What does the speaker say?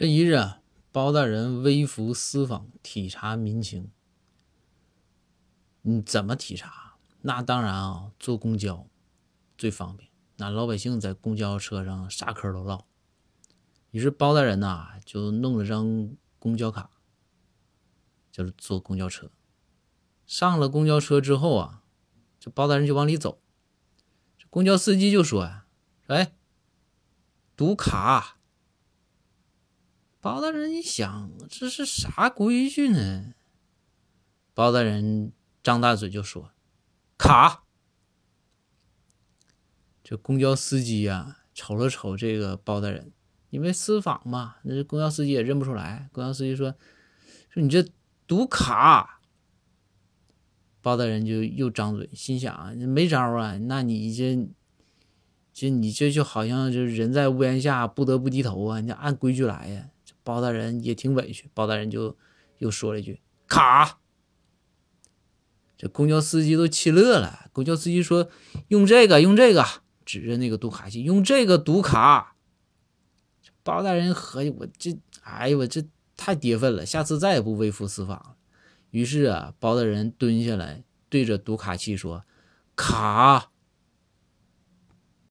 这一日啊，包大人微服私访，体察民情。你怎么体察？那当然啊，坐公交最方便。那老百姓在公交车上啥嗑都唠。于是包大人呐，就弄了张公交卡，就是坐公交车。上了公交车之后啊，这包大人就往里走。这公交司机就说呀：“哎，读卡。”包大人一想，这是啥规矩呢？包大人张大嘴就说：“卡。”这公交司机呀，瞅了瞅这个包大人，因为私访嘛，那公交司机也认不出来。公交司机说：“说你这读卡。”包大人就又张嘴，心想：没招啊，那你这，这你这就好像就是人在屋檐下，不得不低头啊，你按规矩来呀。包大人也挺委屈，包大人就又说了一句：“卡。”这公交司机都气乐了。公交司机说：“用这个，用这个，指着那个读卡器，用这个读卡。”包大人合计：“我这，哎呦，我这太跌份了，下次再也不微服私访了。”于是啊，包大人蹲下来，对着读卡器说：“卡。”